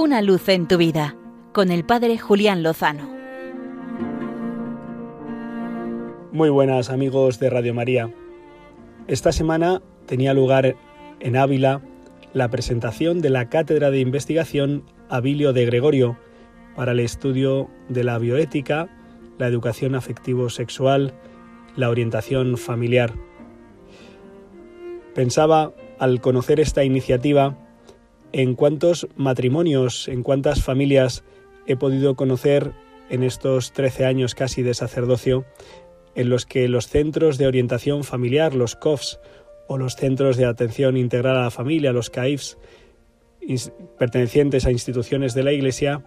Una luz en tu vida con el Padre Julián Lozano. Muy buenas amigos de Radio María. Esta semana tenía lugar en Ávila la presentación de la Cátedra de Investigación Abilio de Gregorio para el estudio de la bioética, la educación afectivo-sexual, la orientación familiar. Pensaba, al conocer esta iniciativa, en cuántos matrimonios, en cuántas familias he podido conocer en estos 13 años casi de sacerdocio, en los que los centros de orientación familiar, los COFs, o los centros de atención integral a la familia, los CAIFs, pertenecientes a instituciones de la Iglesia,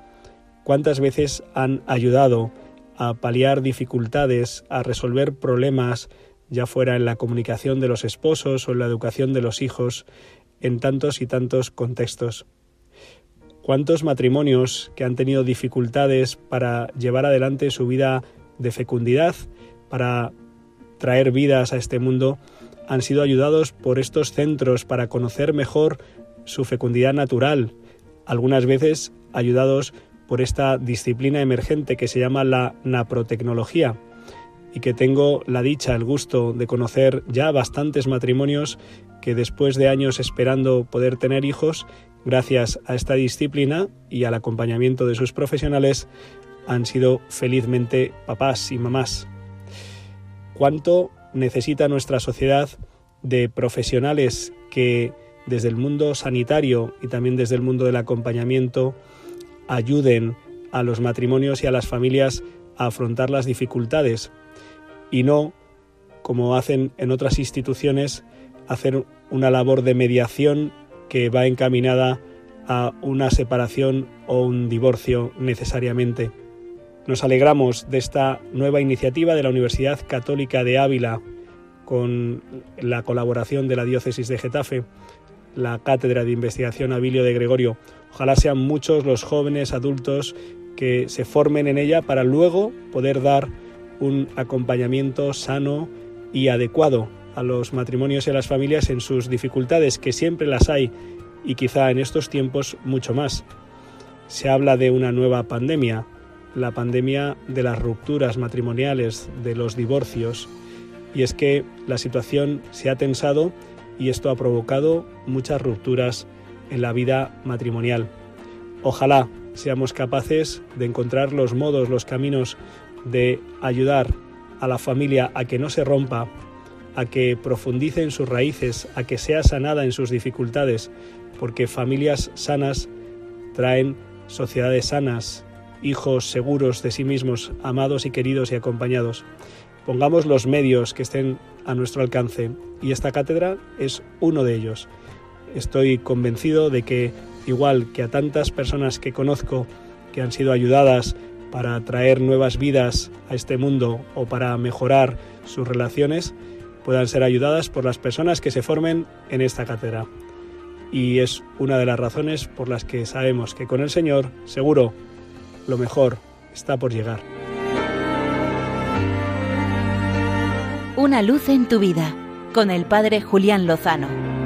cuántas veces han ayudado a paliar dificultades, a resolver problemas ya fuera en la comunicación de los esposos o en la educación de los hijos, en tantos y tantos contextos. ¿Cuántos matrimonios que han tenido dificultades para llevar adelante su vida de fecundidad, para traer vidas a este mundo, han sido ayudados por estos centros para conocer mejor su fecundidad natural, algunas veces ayudados por esta disciplina emergente que se llama la naprotecnología, y que tengo la dicha, el gusto de conocer ya bastantes matrimonios que después de años esperando poder tener hijos, gracias a esta disciplina y al acompañamiento de sus profesionales, han sido felizmente papás y mamás. ¿Cuánto necesita nuestra sociedad de profesionales que desde el mundo sanitario y también desde el mundo del acompañamiento ayuden a los matrimonios y a las familias afrontar las dificultades y no, como hacen en otras instituciones, hacer una labor de mediación que va encaminada a una separación o un divorcio necesariamente. Nos alegramos de esta nueva iniciativa de la Universidad Católica de Ávila con la colaboración de la Diócesis de Getafe, la Cátedra de Investigación Abilio de Gregorio. Ojalá sean muchos los jóvenes adultos que se formen en ella para luego poder dar un acompañamiento sano y adecuado a los matrimonios y a las familias en sus dificultades, que siempre las hay y quizá en estos tiempos mucho más. Se habla de una nueva pandemia, la pandemia de las rupturas matrimoniales, de los divorcios, y es que la situación se ha tensado y esto ha provocado muchas rupturas en la vida matrimonial. Ojalá seamos capaces de encontrar los modos, los caminos de ayudar a la familia a que no se rompa, a que profundice en sus raíces, a que sea sanada en sus dificultades, porque familias sanas traen sociedades sanas, hijos seguros de sí mismos, amados y queridos y acompañados. Pongamos los medios que estén a nuestro alcance y esta cátedra es uno de ellos. Estoy convencido de que, igual que a tantas personas que conozco que han sido ayudadas para traer nuevas vidas a este mundo o para mejorar sus relaciones puedan ser ayudadas por las personas que se formen en esta cátedra. Y es una de las razones por las que sabemos que con el Señor, seguro, lo mejor está por llegar. Una luz en tu vida con el Padre Julián Lozano.